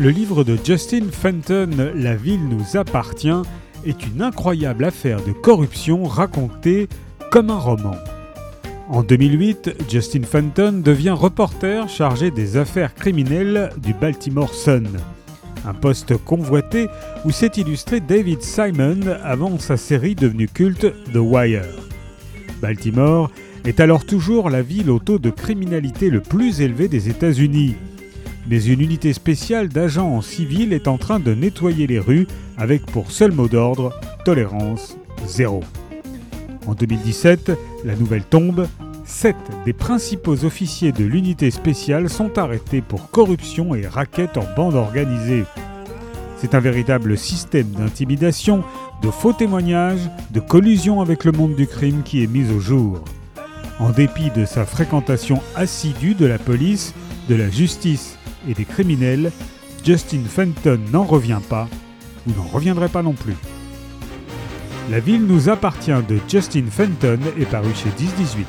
Le livre de Justin Fenton, La ville nous appartient, est une incroyable affaire de corruption racontée comme un roman. En 2008, Justin Fenton devient reporter chargé des affaires criminelles du Baltimore Sun. Un poste convoité où s'est illustré David Simon avant sa série devenue culte The Wire. Baltimore est alors toujours la ville au taux de criminalité le plus élevé des États-Unis. Mais une unité spéciale d'agents en civil est en train de nettoyer les rues avec pour seul mot d'ordre tolérance zéro. En 2017, la nouvelle tombe, sept des principaux officiers de l'unité spéciale sont arrêtés pour corruption et raquettes en bande organisée. C'est un véritable système d'intimidation, de faux témoignages, de collusion avec le monde du crime qui est mis au jour. En dépit de sa fréquentation assidue de la police, de la justice et des criminels, Justin Fenton n'en revient pas, ou n'en reviendrait pas non plus. La ville nous appartient de Justin Fenton est paru chez 1018.